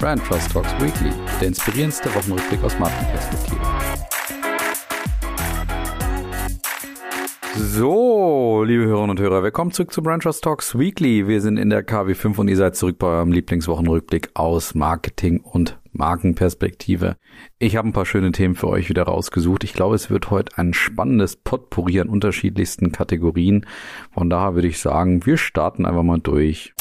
Brand Trust Talks Weekly, der inspirierendste Wochenrückblick aus Markenperspektive. So, liebe Hörerinnen und Hörer, willkommen zurück zu Brand Trust Talks Weekly. Wir sind in der KW5 und ihr seid zurück bei eurem Lieblingswochenrückblick aus Marketing und Markenperspektive. Ich habe ein paar schöne Themen für euch wieder rausgesucht. Ich glaube, es wird heute ein spannendes Potpourri an unterschiedlichsten Kategorien. Von daher würde ich sagen, wir starten einfach mal durch.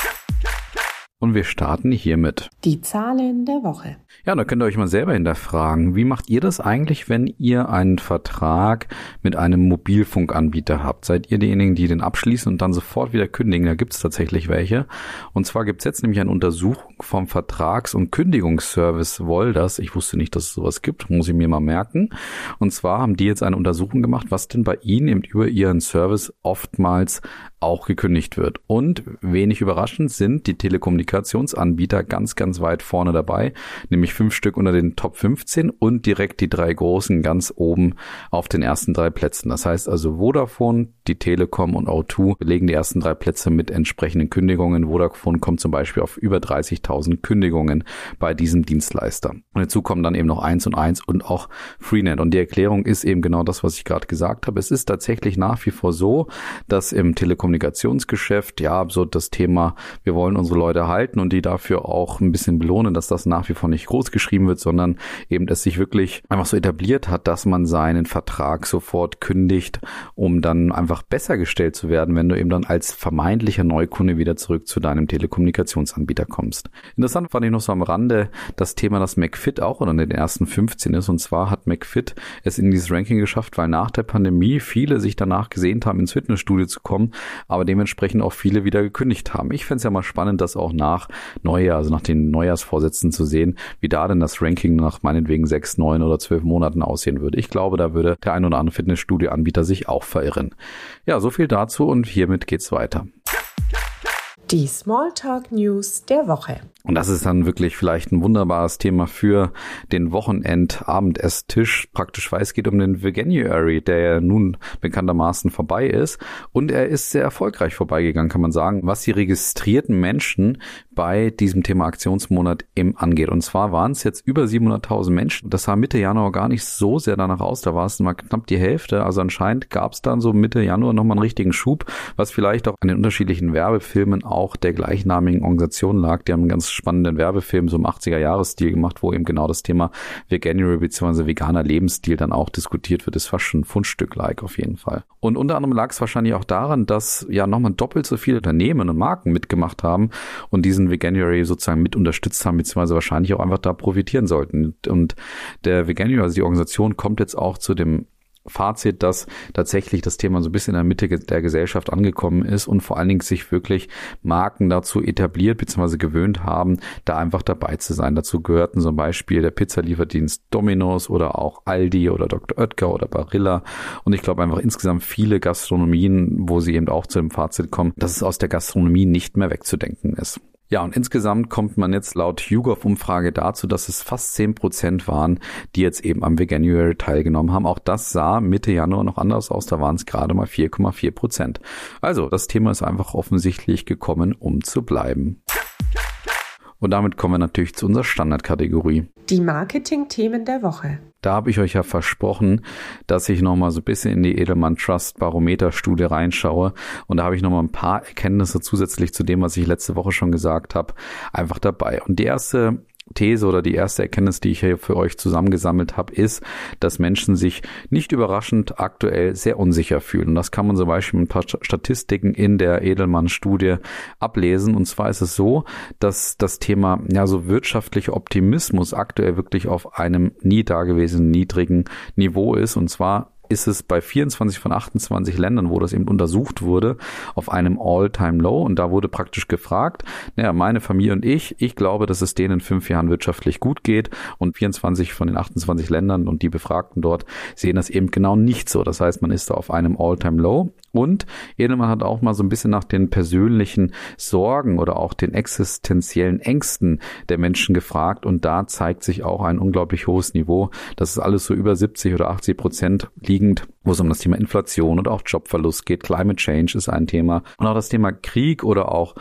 Und wir starten hiermit. Die Zahlen der Woche. Ja, da könnt ihr euch mal selber hinterfragen. Wie macht ihr das eigentlich, wenn ihr einen Vertrag mit einem Mobilfunkanbieter habt? Seid ihr diejenigen, die den abschließen und dann sofort wieder kündigen? Da gibt es tatsächlich welche. Und zwar gibt es jetzt nämlich eine Untersuchung vom Vertrags- und Kündigungsservice Wolders. Ich wusste nicht, dass es sowas gibt, muss ich mir mal merken. Und zwar haben die jetzt eine Untersuchung gemacht, was denn bei ihnen eben über ihren Service oftmals auch gekündigt wird. Und wenig überraschend sind die Telekommunikationsanbieter ganz, ganz weit vorne dabei, nämlich fünf Stück unter den Top 15 und direkt die drei großen ganz oben auf den ersten drei Plätzen. Das heißt also Vodafone, die Telekom und O2 belegen die ersten drei Plätze mit entsprechenden Kündigungen. Vodafone kommt zum Beispiel auf über 30.000 Kündigungen bei diesem Dienstleister. Und dazu kommen dann eben noch eins und eins und auch Freenet. Und die Erklärung ist eben genau das, was ich gerade gesagt habe. Es ist tatsächlich nach wie vor so, dass im Telekom Kommunikationsgeschäft, ja, so das Thema, wir wollen unsere Leute halten und die dafür auch ein bisschen belohnen, dass das nach wie vor nicht groß geschrieben wird, sondern eben es sich wirklich einfach so etabliert hat, dass man seinen Vertrag sofort kündigt, um dann einfach besser gestellt zu werden, wenn du eben dann als vermeintlicher Neukunde wieder zurück zu deinem Telekommunikationsanbieter kommst. Interessant fand ich noch so am Rande das Thema, dass McFit auch unter den ersten 15 ist. Und zwar hat McFit es in dieses Ranking geschafft, weil nach der Pandemie viele sich danach gesehnt haben, ins Fitnessstudio zu kommen, aber dementsprechend auch viele wieder gekündigt haben. Ich fände es ja mal spannend, das auch nach Neujahr, also nach den Neujahrsvorsätzen zu sehen, wie da denn das Ranking nach meinetwegen sechs, neun oder zwölf Monaten aussehen würde. Ich glaube, da würde der ein oder andere Fitnessstudio-Anbieter sich auch verirren. Ja, so viel dazu und hiermit geht's weiter. Die Smalltalk News der Woche. Und das ist dann wirklich vielleicht ein wunderbares Thema für den Wochenend-Abendesstisch. Praktisch weil es geht um den Veganuary, der ja nun bekanntermaßen vorbei ist. Und er ist sehr erfolgreich vorbeigegangen, kann man sagen, was die registrierten Menschen bei diesem Thema Aktionsmonat eben angeht. Und zwar waren es jetzt über 700.000 Menschen. Das sah Mitte Januar gar nicht so sehr danach aus. Da war es mal knapp die Hälfte. Also anscheinend gab es dann so Mitte Januar nochmal einen richtigen Schub, was vielleicht auch an den unterschiedlichen Werbefilmen auch der gleichnamigen Organisation lag. Die haben einen ganz spannenden Werbefilm so im 80er-Jahres-Stil gemacht, wo eben genau das Thema Veganuary bzw. veganer Lebensstil dann auch diskutiert wird. Das fast schon ein Fundstück-like auf jeden Fall. Und unter anderem lag es wahrscheinlich auch daran, dass ja nochmal doppelt so viele Unternehmen und Marken mitgemacht haben und diesen Veganuary sozusagen mit unterstützt haben, beziehungsweise wahrscheinlich auch einfach da profitieren sollten. Und der Veganuary, also die Organisation, kommt jetzt auch zu dem Fazit, dass tatsächlich das Thema so ein bisschen in der Mitte der Gesellschaft angekommen ist und vor allen Dingen sich wirklich Marken dazu etabliert bzw. gewöhnt haben, da einfach dabei zu sein. Dazu gehörten zum Beispiel der Pizzalieferdienst Domino's oder auch Aldi oder Dr. Oetker oder Barilla und ich glaube einfach insgesamt viele Gastronomien, wo sie eben auch zu dem Fazit kommen, dass es aus der Gastronomie nicht mehr wegzudenken ist. Ja, und insgesamt kommt man jetzt laut YouGov-Umfrage dazu, dass es fast zehn Prozent waren, die jetzt eben am Veganuary teilgenommen haben. Auch das sah Mitte Januar noch anders aus, da waren es gerade mal 4,4 Prozent. Also, das Thema ist einfach offensichtlich gekommen, um zu bleiben. Und damit kommen wir natürlich zu unserer Standardkategorie. Die Marketing-Themen der Woche. Da habe ich euch ja versprochen, dass ich nochmal so ein bisschen in die Edelmann Trust Barometer Studie reinschaue. Und da habe ich nochmal ein paar Erkenntnisse zusätzlich zu dem, was ich letzte Woche schon gesagt habe, einfach dabei. Und die erste These oder die erste Erkenntnis, die ich hier für euch zusammengesammelt habe, ist, dass Menschen sich nicht überraschend aktuell sehr unsicher fühlen. Und das kann man zum Beispiel mit ein paar Statistiken in der Edelmann-Studie ablesen. Und zwar ist es so, dass das Thema ja so wirtschaftlicher Optimismus aktuell wirklich auf einem nie dagewesenen niedrigen Niveau ist. Und zwar ist es bei 24 von 28 Ländern, wo das eben untersucht wurde, auf einem All-Time-Low. Und da wurde praktisch gefragt, naja, meine Familie und ich, ich glaube, dass es denen in fünf Jahren wirtschaftlich gut geht. Und 24 von den 28 Ländern und die Befragten dort sehen das eben genau nicht so. Das heißt, man ist da auf einem All-Time-Low. Und Edelmann hat auch mal so ein bisschen nach den persönlichen Sorgen oder auch den existenziellen Ängsten der Menschen gefragt. Und da zeigt sich auch ein unglaublich hohes Niveau. Das ist alles so über 70 oder 80 Prozent liegend, wo es um das Thema Inflation und auch Jobverlust geht. Climate Change ist ein Thema. Und auch das Thema Krieg oder auch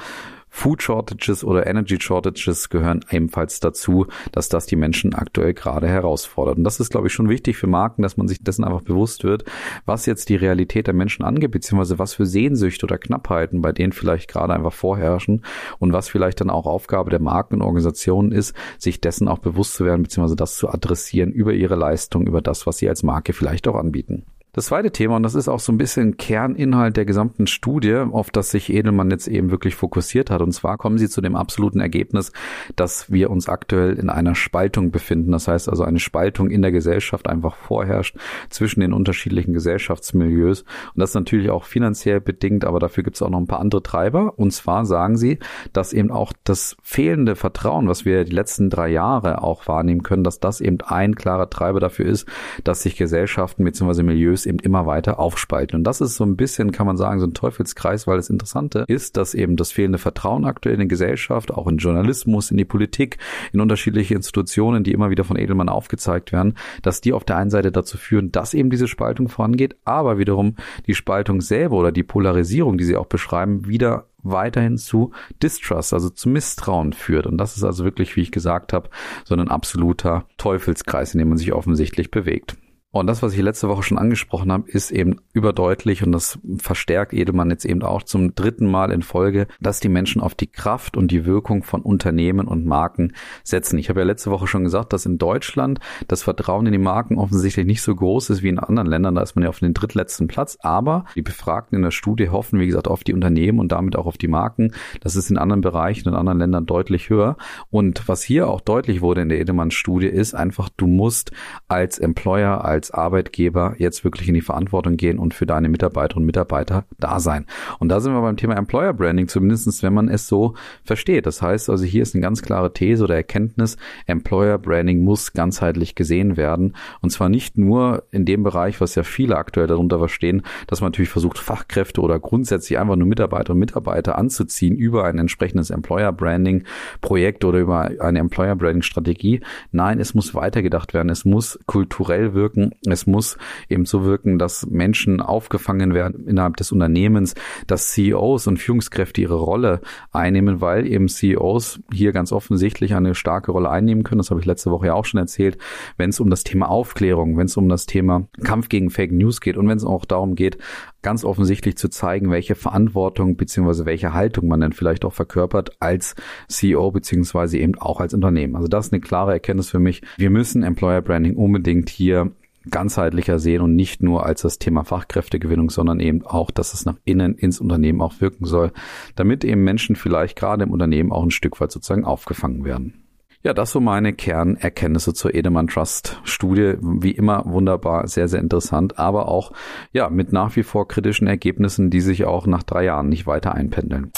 Food Shortages oder Energy Shortages gehören ebenfalls dazu, dass das die Menschen aktuell gerade herausfordert. Und das ist, glaube ich, schon wichtig für Marken, dass man sich dessen einfach bewusst wird, was jetzt die Realität der Menschen angeht, beziehungsweise was für Sehnsüchte oder Knappheiten bei denen vielleicht gerade einfach vorherrschen und was vielleicht dann auch Aufgabe der Marken und Organisationen ist, sich dessen auch bewusst zu werden, beziehungsweise das zu adressieren über ihre Leistung, über das, was sie als Marke vielleicht auch anbieten. Das zweite Thema, und das ist auch so ein bisschen Kerninhalt der gesamten Studie, auf das sich Edelmann jetzt eben wirklich fokussiert hat. Und zwar kommen sie zu dem absoluten Ergebnis, dass wir uns aktuell in einer Spaltung befinden. Das heißt also eine Spaltung in der Gesellschaft einfach vorherrscht zwischen den unterschiedlichen Gesellschaftsmilieus. Und das natürlich auch finanziell bedingt, aber dafür gibt es auch noch ein paar andere Treiber. Und zwar sagen sie, dass eben auch das fehlende Vertrauen, was wir die letzten drei Jahre auch wahrnehmen können, dass das eben ein klarer Treiber dafür ist, dass sich Gesellschaften bzw. Milieus eben immer weiter aufspalten. Und das ist so ein bisschen, kann man sagen, so ein Teufelskreis, weil das Interessante ist, dass eben das fehlende Vertrauen aktuell in die Gesellschaft, auch in Journalismus, in die Politik, in unterschiedliche Institutionen, die immer wieder von Edelmann aufgezeigt werden, dass die auf der einen Seite dazu führen, dass eben diese Spaltung vorangeht, aber wiederum die Spaltung selber oder die Polarisierung, die sie auch beschreiben, wieder weiterhin zu Distrust, also zu Misstrauen führt. Und das ist also wirklich, wie ich gesagt habe, so ein absoluter Teufelskreis, in dem man sich offensichtlich bewegt. Und das, was ich letzte Woche schon angesprochen habe, ist eben überdeutlich und das verstärkt Edelmann jetzt eben auch zum dritten Mal in Folge, dass die Menschen auf die Kraft und die Wirkung von Unternehmen und Marken setzen. Ich habe ja letzte Woche schon gesagt, dass in Deutschland das Vertrauen in die Marken offensichtlich nicht so groß ist wie in anderen Ländern. Da ist man ja auf den drittletzten Platz. Aber die Befragten in der Studie hoffen, wie gesagt, auf die Unternehmen und damit auch auf die Marken. Das ist in anderen Bereichen, in anderen Ländern deutlich höher. Und was hier auch deutlich wurde in der Edelmann-Studie ist einfach, du musst als Employer, als als Arbeitgeber jetzt wirklich in die Verantwortung gehen und für deine Mitarbeiterinnen und Mitarbeiter da sein. Und da sind wir beim Thema Employer Branding, zumindestens wenn man es so versteht. Das heißt also, hier ist eine ganz klare These oder Erkenntnis, Employer Branding muss ganzheitlich gesehen werden. Und zwar nicht nur in dem Bereich, was ja viele aktuell darunter verstehen, dass man natürlich versucht, Fachkräfte oder grundsätzlich einfach nur Mitarbeiter und Mitarbeiter anzuziehen über ein entsprechendes Employer Branding Projekt oder über eine Employer Branding Strategie. Nein, es muss weitergedacht werden. Es muss kulturell wirken. Es muss eben so wirken, dass Menschen aufgefangen werden innerhalb des Unternehmens, dass CEOs und Führungskräfte ihre Rolle einnehmen, weil eben CEOs hier ganz offensichtlich eine starke Rolle einnehmen können. Das habe ich letzte Woche ja auch schon erzählt, wenn es um das Thema Aufklärung, wenn es um das Thema Kampf gegen Fake News geht und wenn es auch darum geht, ganz offensichtlich zu zeigen, welche Verantwortung beziehungsweise welche Haltung man dann vielleicht auch verkörpert als CEO beziehungsweise eben auch als Unternehmen. Also das ist eine klare Erkenntnis für mich. Wir müssen Employer Branding unbedingt hier ganzheitlicher sehen und nicht nur als das Thema Fachkräftegewinnung, sondern eben auch, dass es nach innen ins Unternehmen auch wirken soll, damit eben Menschen vielleicht gerade im Unternehmen auch ein Stück weit sozusagen aufgefangen werden. Ja, das so meine Kernerkenntnisse zur Edelmann Trust Studie. Wie immer wunderbar, sehr, sehr interessant, aber auch, ja, mit nach wie vor kritischen Ergebnissen, die sich auch nach drei Jahren nicht weiter einpendeln.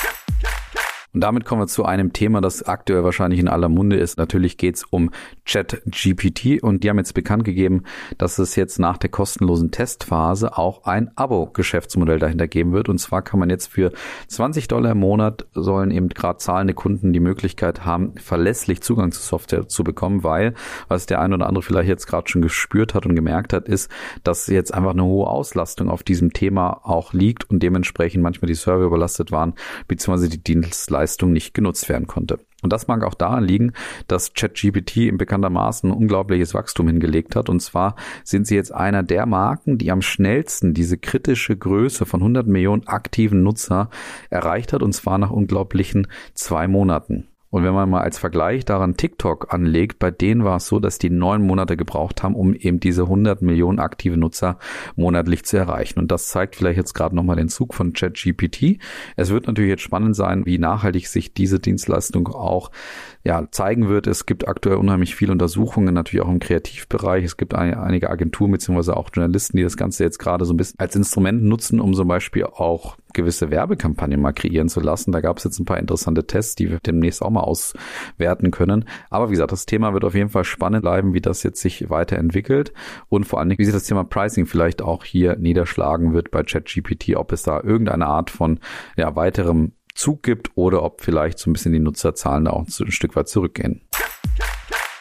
Und damit kommen wir zu einem Thema, das aktuell wahrscheinlich in aller Munde ist. Natürlich geht es um ChatGPT und die haben jetzt bekannt gegeben, dass es jetzt nach der kostenlosen Testphase auch ein Abo-Geschäftsmodell dahinter geben wird. Und zwar kann man jetzt für 20 Dollar im Monat sollen eben gerade zahlende Kunden die Möglichkeit haben, verlässlich Zugang zu Software zu bekommen, weil, was der ein oder andere vielleicht jetzt gerade schon gespürt hat und gemerkt hat, ist, dass jetzt einfach eine hohe Auslastung auf diesem Thema auch liegt und dementsprechend manchmal die Server überlastet waren, beziehungsweise die Dienstleistungen Leistung nicht genutzt werden konnte. Und das mag auch daran liegen, dass ChatGPT in bekanntermaßen unglaubliches Wachstum hingelegt hat. Und zwar sind sie jetzt einer der Marken, die am schnellsten diese kritische Größe von 100 Millionen aktiven Nutzer erreicht hat. Und zwar nach unglaublichen zwei Monaten. Und wenn man mal als Vergleich daran TikTok anlegt, bei denen war es so, dass die neun Monate gebraucht haben, um eben diese 100 Millionen aktive Nutzer monatlich zu erreichen. Und das zeigt vielleicht jetzt gerade nochmal den Zug von ChatGPT. Es wird natürlich jetzt spannend sein, wie nachhaltig sich diese Dienstleistung auch ja, zeigen wird. Es gibt aktuell unheimlich viele Untersuchungen, natürlich auch im Kreativbereich. Es gibt ein, einige Agenturen beziehungsweise auch Journalisten, die das Ganze jetzt gerade so ein bisschen als Instrument nutzen, um zum Beispiel auch gewisse Werbekampagnen mal kreieren zu lassen. Da gab es jetzt ein paar interessante Tests, die wir demnächst auch mal auswerten können. Aber wie gesagt, das Thema wird auf jeden Fall spannend bleiben, wie das jetzt sich weiterentwickelt und vor allen Dingen, wie sich das Thema Pricing vielleicht auch hier niederschlagen wird bei ChatGPT, ob es da irgendeine Art von ja, weiterem Zug gibt oder ob vielleicht so ein bisschen die Nutzerzahlen da auch ein Stück weit zurückgehen.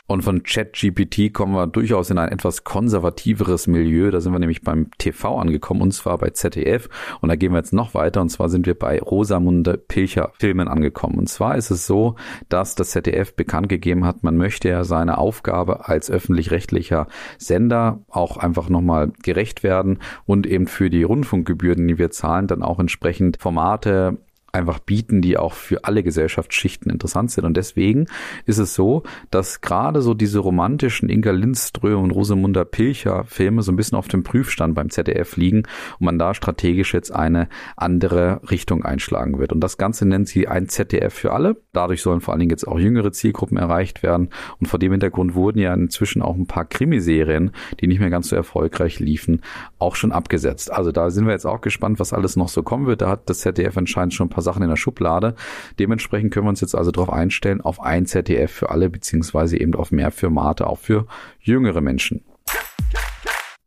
Und von ChatGPT kommen wir durchaus in ein etwas konservativeres Milieu. Da sind wir nämlich beim TV angekommen und zwar bei ZDF. Und da gehen wir jetzt noch weiter und zwar sind wir bei Rosamunde Pilcher Filmen angekommen. Und zwar ist es so, dass das ZDF bekannt gegeben hat, man möchte ja seine Aufgabe als öffentlich-rechtlicher Sender auch einfach nochmal gerecht werden und eben für die Rundfunkgebühren, die wir zahlen, dann auch entsprechend Formate einfach bieten, die auch für alle Gesellschaftsschichten interessant sind. Und deswegen ist es so, dass gerade so diese romantischen Inga Lindström und Rosamunda Pilcher Filme so ein bisschen auf dem Prüfstand beim ZDF liegen und man da strategisch jetzt eine andere Richtung einschlagen wird. Und das Ganze nennt sie ein ZDF für alle. Dadurch sollen vor allen Dingen jetzt auch jüngere Zielgruppen erreicht werden. Und vor dem Hintergrund wurden ja inzwischen auch ein paar Krimiserien, die nicht mehr ganz so erfolgreich liefen, auch schon abgesetzt. Also da sind wir jetzt auch gespannt, was alles noch so kommen wird. Da hat das ZDF anscheinend schon ein paar Sachen in der Schublade. Dementsprechend können wir uns jetzt also darauf einstellen, auf ein ZDF für alle, beziehungsweise eben auf mehr Formate, auch für jüngere Menschen.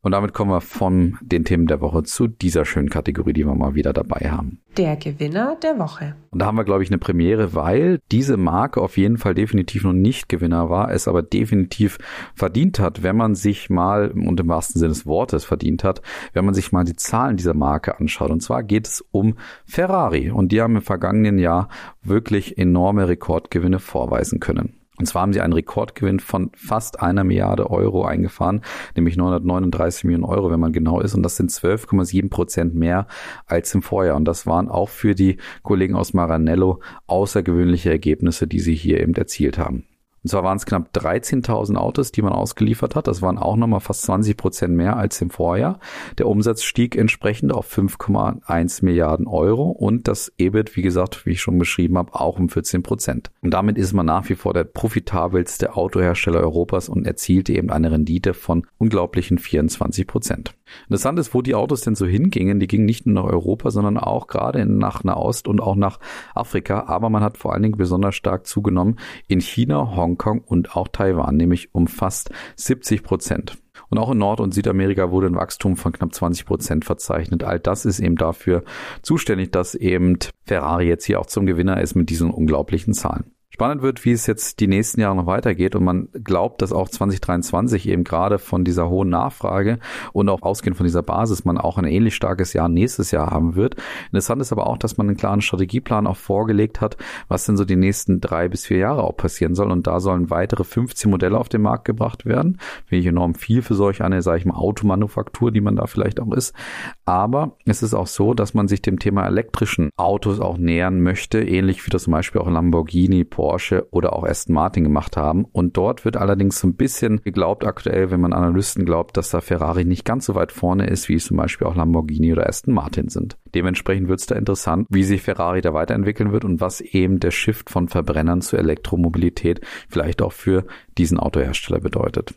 Und damit kommen wir von den Themen der Woche zu dieser schönen Kategorie, die wir mal wieder dabei haben. Der Gewinner der Woche. Und da haben wir, glaube ich, eine Premiere, weil diese Marke auf jeden Fall definitiv noch nicht Gewinner war, es aber definitiv verdient hat, wenn man sich mal, und im wahrsten Sinne des Wortes verdient hat, wenn man sich mal die Zahlen dieser Marke anschaut. Und zwar geht es um Ferrari. Und die haben im vergangenen Jahr wirklich enorme Rekordgewinne vorweisen können. Und zwar haben sie einen Rekordgewinn von fast einer Milliarde Euro eingefahren, nämlich 939 Millionen Euro, wenn man genau ist. Und das sind 12,7 Prozent mehr als im Vorjahr. Und das waren auch für die Kollegen aus Maranello außergewöhnliche Ergebnisse, die sie hier eben erzielt haben. Und zwar waren es knapp 13.000 Autos, die man ausgeliefert hat. Das waren auch nochmal fast 20 Prozent mehr als im Vorjahr. Der Umsatz stieg entsprechend auf 5,1 Milliarden Euro und das EBIT, wie gesagt, wie ich schon beschrieben habe, auch um 14 Prozent. Und damit ist man nach wie vor der profitabelste Autohersteller Europas und erzielte eben eine Rendite von unglaublichen 24 Prozent. Interessant ist, wo die Autos denn so hingingen. Die gingen nicht nur nach Europa, sondern auch gerade nach Nahost und auch nach Afrika. Aber man hat vor allen Dingen besonders stark zugenommen in China, Hongkong, und auch Taiwan, nämlich um fast 70 Prozent. Und auch in Nord- und Südamerika wurde ein Wachstum von knapp 20 Prozent verzeichnet. All das ist eben dafür zuständig, dass eben Ferrari jetzt hier auch zum Gewinner ist mit diesen unglaublichen Zahlen. Spannend wird, wie es jetzt die nächsten Jahre noch weitergeht und man glaubt, dass auch 2023 eben gerade von dieser hohen Nachfrage und auch ausgehend von dieser Basis man auch ein ähnlich starkes Jahr nächstes Jahr haben wird. Interessant ist aber auch, dass man einen klaren Strategieplan auch vorgelegt hat, was denn so die nächsten drei bis vier Jahre auch passieren soll und da sollen weitere 15 Modelle auf den Markt gebracht werden. Finde ich enorm viel für solch eine, sage ich mal, Automanufaktur, die man da vielleicht auch ist. Aber es ist auch so, dass man sich dem Thema elektrischen Autos auch nähern möchte, ähnlich wie das zum Beispiel auch Lamborghini, Porsche oder auch Aston Martin gemacht haben. Und dort wird allerdings so ein bisschen geglaubt aktuell, wenn man Analysten glaubt, dass da Ferrari nicht ganz so weit vorne ist, wie es zum Beispiel auch Lamborghini oder Aston Martin sind. Dementsprechend wird es da interessant, wie sich Ferrari da weiterentwickeln wird und was eben der Shift von Verbrennern zur Elektromobilität vielleicht auch für diesen Autohersteller bedeutet.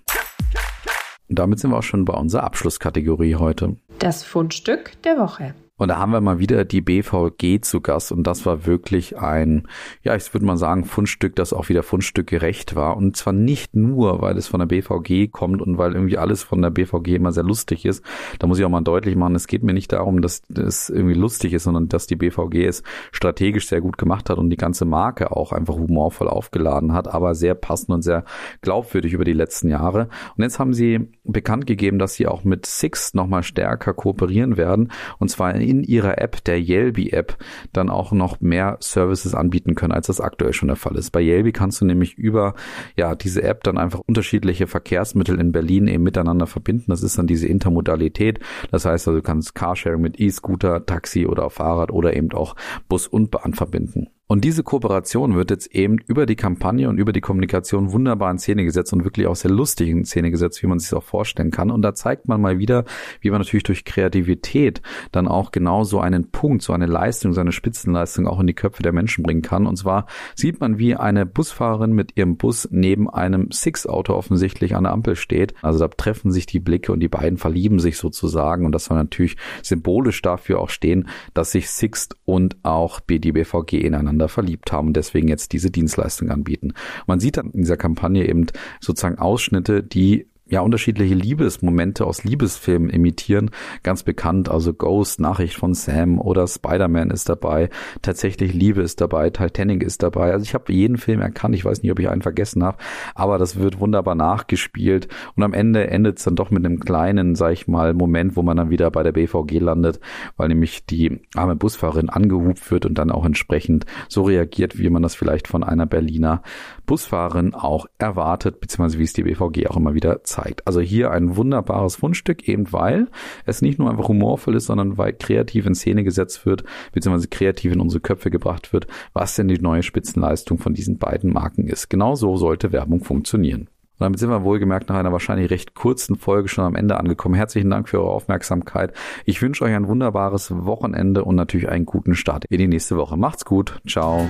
Und damit sind wir auch schon bei unserer Abschlusskategorie heute. Das Fundstück der Woche. Und da haben wir mal wieder die BVG zu Gast und das war wirklich ein, ja, ich würde mal sagen, Fundstück, das auch wieder Fundstück gerecht war. Und zwar nicht nur, weil es von der BVG kommt und weil irgendwie alles von der BVG immer sehr lustig ist. Da muss ich auch mal deutlich machen, es geht mir nicht darum, dass es irgendwie lustig ist, sondern dass die BVG es strategisch sehr gut gemacht hat und die ganze Marke auch einfach humorvoll aufgeladen hat, aber sehr passend und sehr glaubwürdig über die letzten Jahre. Und jetzt haben sie bekannt gegeben, dass sie auch mit Six nochmal stärker kooperieren werden. Und zwar in ihrer App, der Yelby-App, dann auch noch mehr Services anbieten können, als das aktuell schon der Fall ist. Bei Yelby kannst du nämlich über ja diese App dann einfach unterschiedliche Verkehrsmittel in Berlin eben miteinander verbinden. Das ist dann diese Intermodalität. Das heißt also, du kannst Carsharing mit E-Scooter, Taxi oder Fahrrad oder eben auch Bus und Bahn verbinden. Und diese Kooperation wird jetzt eben über die Kampagne und über die Kommunikation wunderbar in Szene gesetzt und wirklich auch sehr lustig in Szene gesetzt, wie man sich auch vorstellen kann. Und da zeigt man mal wieder, wie man natürlich durch Kreativität dann auch genau so einen Punkt, so eine Leistung, so eine Spitzenleistung auch in die Köpfe der Menschen bringen kann. Und zwar sieht man, wie eine Busfahrerin mit ihrem Bus neben einem Six-Auto offensichtlich an der Ampel steht. Also da treffen sich die Blicke und die beiden verlieben sich sozusagen. Und das soll natürlich symbolisch dafür auch stehen, dass sich Sixt und auch BDBVG ineinander ineinander verliebt haben und deswegen jetzt diese Dienstleistung anbieten. Man sieht dann in dieser Kampagne eben sozusagen Ausschnitte, die ja unterschiedliche Liebesmomente aus Liebesfilmen imitieren. Ganz bekannt, also Ghost, Nachricht von Sam oder Spider-Man ist dabei. Tatsächlich Liebe ist dabei, Titanic ist dabei. Also ich habe jeden Film erkannt. Ich weiß nicht, ob ich einen vergessen habe, aber das wird wunderbar nachgespielt und am Ende endet es dann doch mit einem kleinen, sag ich mal, Moment, wo man dann wieder bei der BVG landet, weil nämlich die arme Busfahrerin angehupt wird und dann auch entsprechend so reagiert, wie man das vielleicht von einer Berliner Busfahrerin auch erwartet, beziehungsweise wie es die BVG auch immer wieder zeigt. Also hier ein wunderbares Fundstück, eben weil es nicht nur einfach humorvoll ist, sondern weil kreativ in Szene gesetzt wird, beziehungsweise kreativ in unsere Köpfe gebracht wird, was denn die neue Spitzenleistung von diesen beiden Marken ist. Genau so sollte Werbung funktionieren. Und damit sind wir wohlgemerkt nach einer wahrscheinlich recht kurzen Folge schon am Ende angekommen. Herzlichen Dank für eure Aufmerksamkeit. Ich wünsche euch ein wunderbares Wochenende und natürlich einen guten Start in die nächste Woche. Macht's gut. Ciao.